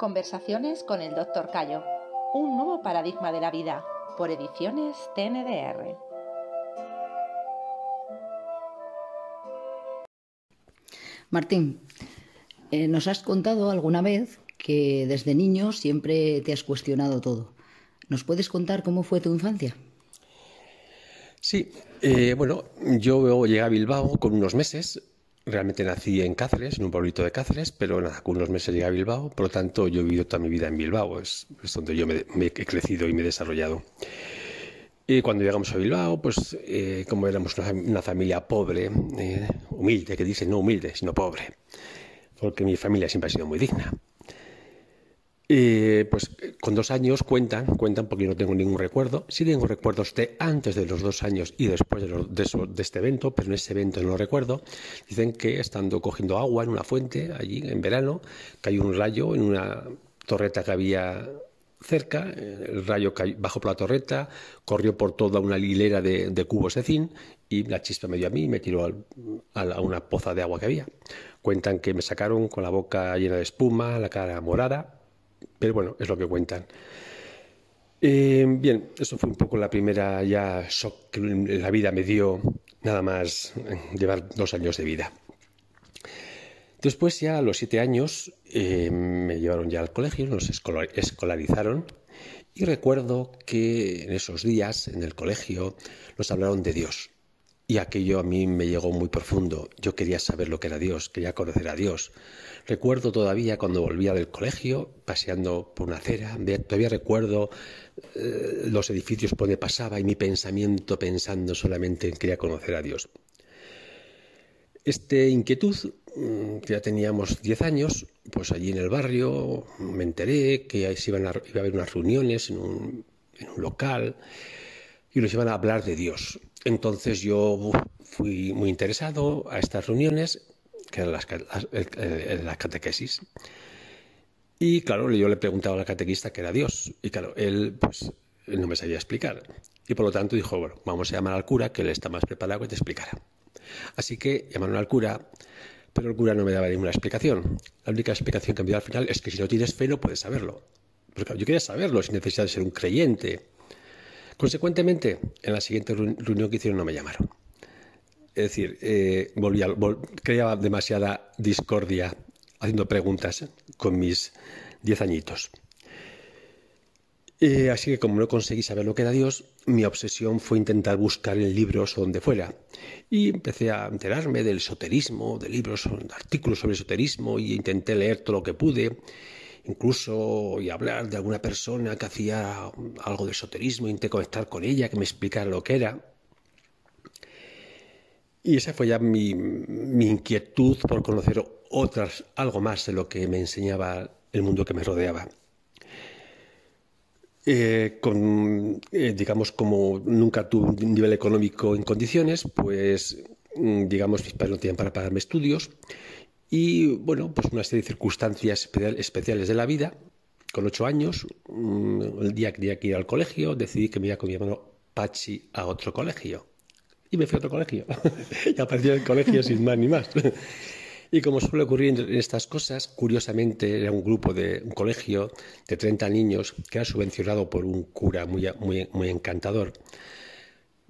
Conversaciones con el Dr. Cayo. Un nuevo paradigma de la vida. Por ediciones TNDR. Martín, eh, nos has contado alguna vez que desde niño siempre te has cuestionado todo. ¿Nos puedes contar cómo fue tu infancia? Sí, eh, bueno, yo llegué a Bilbao con unos meses. Realmente nací en Cáceres, en un pueblito de Cáceres, pero nada, con unos meses llegué a Bilbao. Por lo tanto, yo he vivido toda mi vida en Bilbao, es, donde yo me, he crecido y me he desarrollado. Y cuando llegamos a Bilbao, pues eh, como éramos una, familia pobre, eh, humilde, que dice no humilde, sino pobre, porque mi familia siempre ha sido muy digna. Eh, pues con dos años cuentan, cuentan porque no tengo ningún recuerdo. Sí tengo recuerdos de antes de los dos años y después de, este evento, pero en ese evento no lo recuerdo. Dicen que estando cogiendo agua en una fuente allí en verano, cayó un rayo en una torreta que había cerca, el rayo bajó por la torreta, corrió por toda una hilera de, cubos de zinc y la chispa me dio a mí y me tiró a una poza de agua que había. Cuentan que me sacaron con la boca llena de espuma, la cara morada pero bueno, es lo que cuentan. Eh, bien, eso fue un poco la primera ya shock que la vida me dio, nada más llevar dos años de vida. Después ya a los siete años eh, me llevaron ya al colegio, nos escolarizaron y recuerdo que en esos días en el colegio nos hablaron de Dios. Y aquello a mí me llegó muy profundo. Yo quería saber lo que era Dios, quería conocer a Dios. Recuerdo todavía cuando volvía del colegio, paseando por una acera, todavía recuerdo eh, los edificios por donde pasaba y mi pensamiento pensando solamente en quería conocer a Dios. Esta inquietud, mm, que ya teníamos 10 años, pues allí en el barrio me enteré que iban a, iba a haber unas reuniones en un, en un local y nos iban a hablar de Dios. Entonces yo fui muy interesado a estas reuniones, que eran las, catequesis. Y claro, yo le preguntaba al catequista qué era Dios. Y claro, él pues no me sabía explicar. Y por lo tanto dijo, bueno, vamos a llamar al cura, que él está más preparado que te explicará. Así que llamaron al cura, pero el cura no me daba ninguna explicación. La única explicación que me dio al final es que si no tienes fe no puedes saberlo. Pero yo quería saberlo sin necesidad de ser un creyente. Consecuentemente, en la siguiente reunión que hicieron no me llamaron. Es decir, eh, creaba demasiada discordia haciendo preguntas con mis diez añitos. Eh, así que como no conseguí saber lo que era Dios, mi obsesión fue intentar buscar en libros o donde fuera. Y empecé a enterarme del esoterismo, de libros, de artículos sobre esoterismo, y intenté leer todo lo que pude incluso y hablar de alguna persona que hacía algo de esoterismo, intenté conectar con ella, que me explicara lo que era. Y esa fue ya mi, inquietud por conocer otras, algo más de lo que me enseñaba el mundo que me rodeaba. Eh, con, eh, digamos, como nunca tuve un nivel económico en condiciones, pues, mm, digamos, mis padres no tenían para pagarme estudios y bueno, pues una serie de circunstancias especiales de la vida. Con ocho años, mm, el día que tenía que ir al colegio, decidí que me iba con mi hermano Pachi a otro colegio. Y me fui a otro colegio. y apareció el colegio sin más ni más. Y como suele ocurrir en estas cosas, curiosamente era un grupo de un colegio de 30 niños que era subvencionado por un cura muy, muy, muy encantador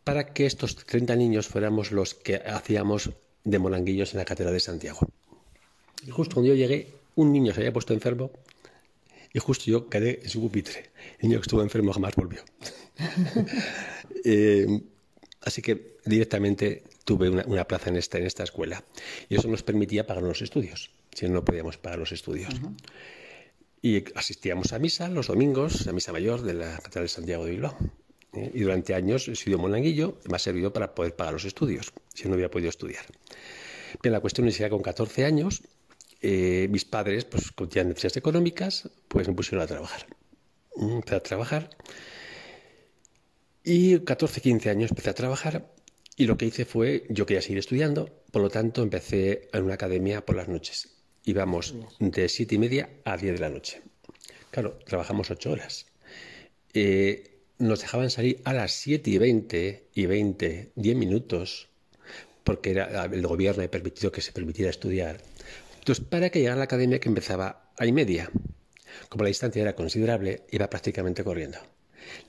para que estos 30 niños fuéramos los que hacíamos de molanguillos en la Catedral de Santiago. Y justo cuando yo llegué, un niño se había puesto enfermo y justo yo quedé en su pupitre. El niño que estuvo enfermo jamás volvió. Eh, así que directamente tuve una, plaza en esta, en esta escuela. Y eso nos permitía pagar los estudios, si no, podíamos pagar los estudios. Y asistíamos a misa los domingos, a misa mayor de la Catedral de Santiago de Bilbao. ¿eh? Y durante años he sido monaguillo me ha servido para poder pagar los estudios, si no hubiera podido estudiar. Bien, la cuestión es que con 14 años eh, mis padres, pues con necesidades económicas, pues me pusieron a trabajar. Mm, empecé a trabajar. Y 14, 15 años empecé a trabajar y lo que hice fue, yo quería seguir estudiando, por lo tanto empecé en una academia por las noches. Íbamos de siete y media a 10 de la noche. Claro, trabajamos ocho horas. Eh, nos dejaban salir a las 7 y 20 y 20, 10 minutos, porque era, el gobierno ha permitido que se permitiera estudiar. Entonces, para que llegara a la academia que empezaba a y media. Como la distancia era considerable, iba prácticamente corriendo.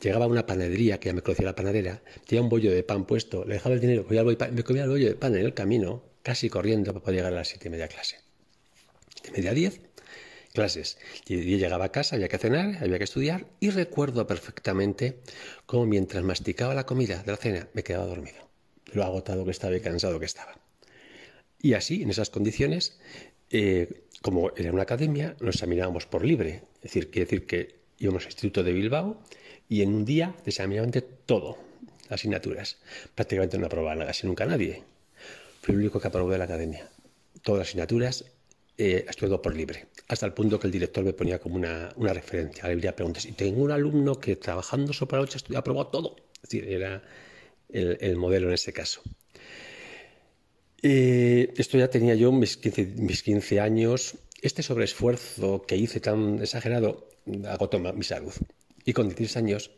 Llegaba a una panadería, que ya me conocía la panadera, tenía un bollo de pan puesto, le dejaba el dinero, me comía el bollo de pan en el camino, casi corriendo para poder llegar a las siete y media clase. De media diez, clases. Y llegaba a casa, había que cenar, había que estudiar, y recuerdo perfectamente cómo mientras masticaba la comida de la cena me quedaba dormido. Lo agotado que estaba y cansado que estaba. Y así, en esas condiciones, eh, como era una academia, nos examinábamos por libre. Es decir, quiere decir que íbamos al Instituto de Bilbao y en un día examinábamos todo, las asignaturas. Prácticamente no aprobaba casi nunca nadie. Fui el único que aprobó de la academia. Todas las asignaturas eh, estudiado por libre, hasta el punto que el director me ponía como una, referencia. Le habría preguntas. Y tengo un alumno que trabajando sobre la noche aprobó todo. Es decir, era el, modelo en ese caso. Eh, esto ya tenía yo mis 15, mis 15 años. Este sobreesfuerzo que hice tan exagerado agotó mi salud. Y con 16 años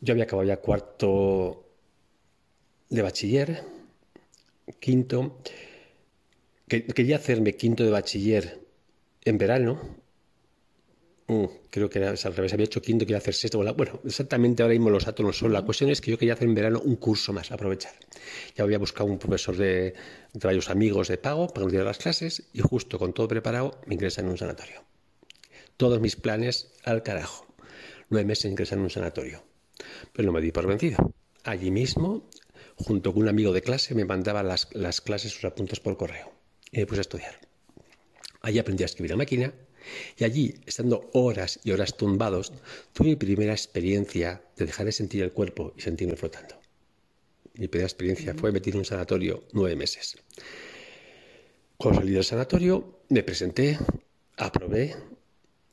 yo había acabado ya cuarto de bachiller, quinto. quería hacerme quinto de bachiller en verano. Mm, creo que era al revés, había hecho quinto, quería hacer sexto. Bueno, exactamente ahora mismo los átomos son. La cuestión es que yo quería hacer en verano un curso más, aprovechar. Ya había buscado un profesor de, varios amigos de pago para que las clases y justo con todo preparado me ingresan en un sanatorio. Todos mis planes al carajo nueve meses ingresar en un sanatorio. Pero no me di por vencido. Allí mismo, junto con un amigo de clase, me mandaba las, clases, sus apuntes por correo. Y me puse a estudiar. Allí aprendí a escribir a máquina y allí, estando horas y horas tumbados, tuve mi primera experiencia de dejar de sentir el cuerpo y sentirme flotando. Mi primera experiencia fue meter en un sanatorio nueve meses. Cuando salí del sanatorio, me presenté, aprobé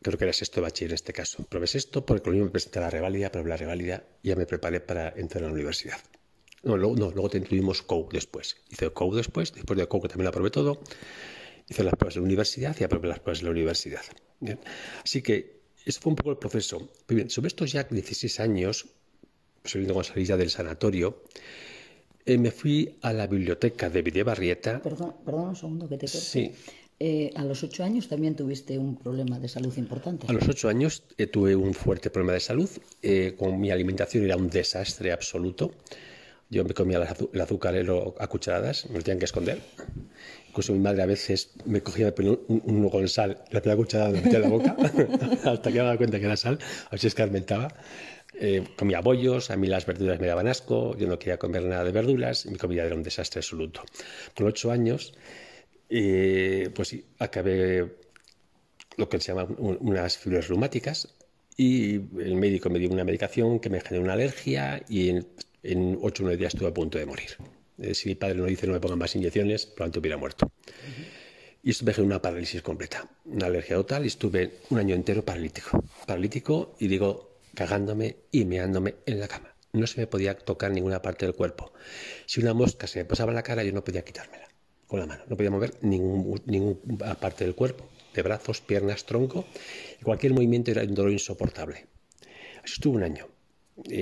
creo que era sexto de bachiller en este caso. Probé esto porque lo mismo me presenté a la reválida, probé la reválida y ya me preparé para entrar a la universidad. No, luego, no, luego tuvimos COU después. Hice COU después, después de COU también lo aprobé todo. Hice las pruebas de la universidad y aprobé las pruebas de la universidad. Así que ese fue un poco el proceso. bien, sobre estos ya 16 años, saliendo con salida del sanatorio, eh, me fui a la biblioteca de Videbarrieta. Perdón, perdón un segundo que te corte. Sí. Eh, a los ocho años también tuviste un problema de salud importante. A los ocho años eh, tuve un fuerte problema de salud. Eh, con mi alimentación era un desastre absoluto. Yo me comía el azucarero a cucharadas, me lo tenían que esconder. Incluso mi madre a veces me cogía un, un, con sal, la primera cucharada me metía en la boca, hasta que me daba cuenta que era sal, a ver si escarmentaba. comía bollos, a mí las verduras me daban asco, yo no quería comer nada de verduras, mi comida era un desastre absoluto. Con ocho años y pues acabé lo que se llama unas fiebres reumáticas y el médico me dio una medicación que me generó una alergia y en, ocho o nueve días estuve a punto de morir. Eh, si mi padre no dice no me pongan más inyecciones, probablemente hubiera muerto. Y estuve en una parálisis completa, una alergia total y estuve un año entero paralítico. Paralítico y digo, cagándome y meándome en la cama. No se me podía tocar ninguna parte del cuerpo. Si una mosca se me pasaba en la cara, yo no podía quitármela con la mano. No podía mover ningún, ninguna parte del cuerpo, de brazos, piernas, tronco. Cualquier movimiento era un dolor insoportable. Así estuve un año.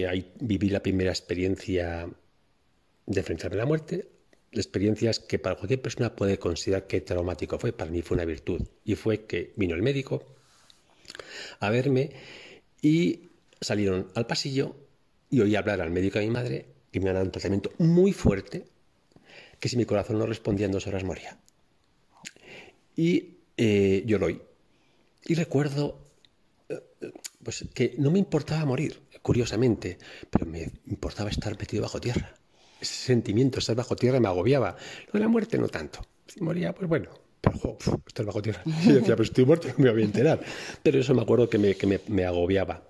ahí viví la primera experiencia de enfrentarme a la muerte. Experiencias que para cualquier persona puede considerar que traumático fue. Para mí fue una virtud. Y fue que vino el médico a verme y salieron al pasillo y oí hablar al médico de mi madre que me han dado un tratamiento muy fuerte que si mi corazón no respondía en dos horas moría. Y eh, yo lo oí. Y recuerdo eh, pues, que no me importaba morir, curiosamente, pero me importaba estar metido bajo tierra. Ese sentimiento, estar bajo tierra, me agobiaba. Lo de la muerte no tanto. Si moría, pues bueno, pero estar bajo tierra. Y decía, pues estoy muerto, no me voy a enterar. Pero eso me acuerdo que me, que me agobiaba.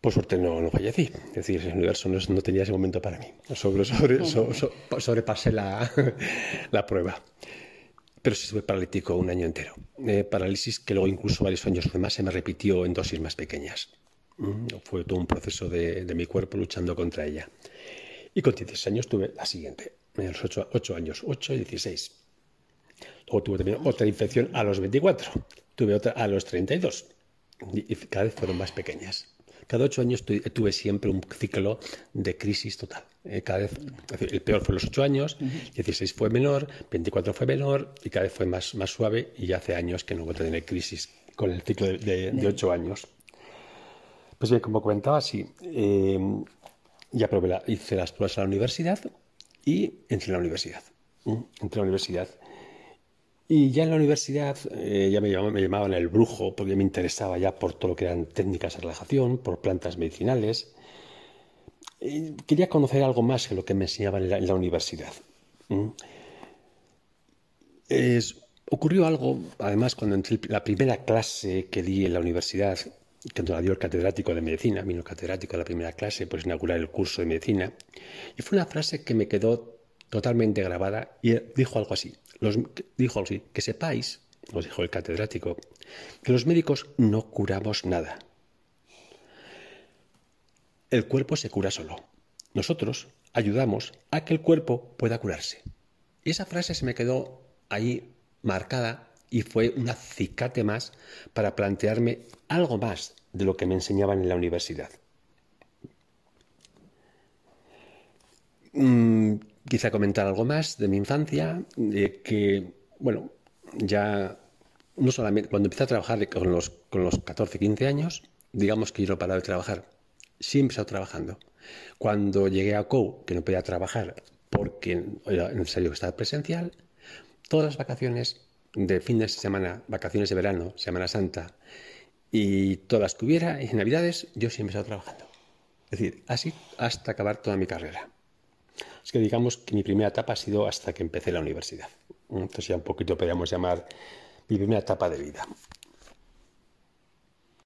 Por suerte no, no fallecí, es decir, el universo no, tenía ese momento para mí. Sobre, sobre, sobrepasé la, la, prueba. Pero sí estuve paralítico un año entero. Eh, parálisis que luego incluso varios años más se me repitió en dosis más pequeñas. Mm, fue todo un proceso de, de, mi cuerpo luchando contra ella. Y con 16 años tuve la siguiente, a los 8, 8 años, 8 y 16. Luego tuve también otra infección a los 24, tuve otra a los 32 y cada vez fueron más pequeñas. Cada ocho años tuve siempre un ciclo de crisis total. Eh, cada vez, el peor fue los ocho años, 16 fue menor, 24 fue menor y cada vez fue más, más suave y ya hace años que no voy a tener crisis con el ciclo de, ocho años. Pues bien, como comentaba, sí, eh, ya probé hice las pruebas a la universidad y entré en la universidad. Entré a la universidad. Y ya en la universidad eh, ya me llamaban, el brujo porque me interesaba ya por todo lo que eran técnicas de relajación, por plantas medicinales. quería conocer algo más que lo que me enseñaban en la, universidad. ocurrió algo, además, cuando entré la primera clase que di en la universidad, que la dio el catedrático de medicina, vino el catedrático de la primera clase, pues inaugurar el curso de medicina, y fue una frase que me quedó totalmente grabada y dijo algo así, dijo algo así, que sepáis, os dijo el catedrático, que los médicos no curamos nada. El cuerpo se cura solo. Nosotros ayudamos a que el cuerpo pueda curarse. Y esa frase se me quedó ahí marcada y fue un acicate más para plantearme algo más de lo que me enseñaban en la universidad. Mm, quizá comentar algo más de mi infancia, de que, bueno, ya no solamente cuando empecé a trabajar con los, con los 14, 15 años, digamos que yo no paraba de trabajar, siempre he estado trabajando. Cuando llegué a COU, que no podía trabajar porque era necesario estar presencial, todas las vacaciones de fines de semana, vacaciones de verano, Semana Santa y todas que hubiera, y Navidades, yo siempre he trabajando. Es decir, así hasta acabar toda mi carrera. Es que digamos que mi primera etapa ha sido hasta que empecé la universidad. Entonces ya un poquito podríamos llamar mi primera etapa de vida.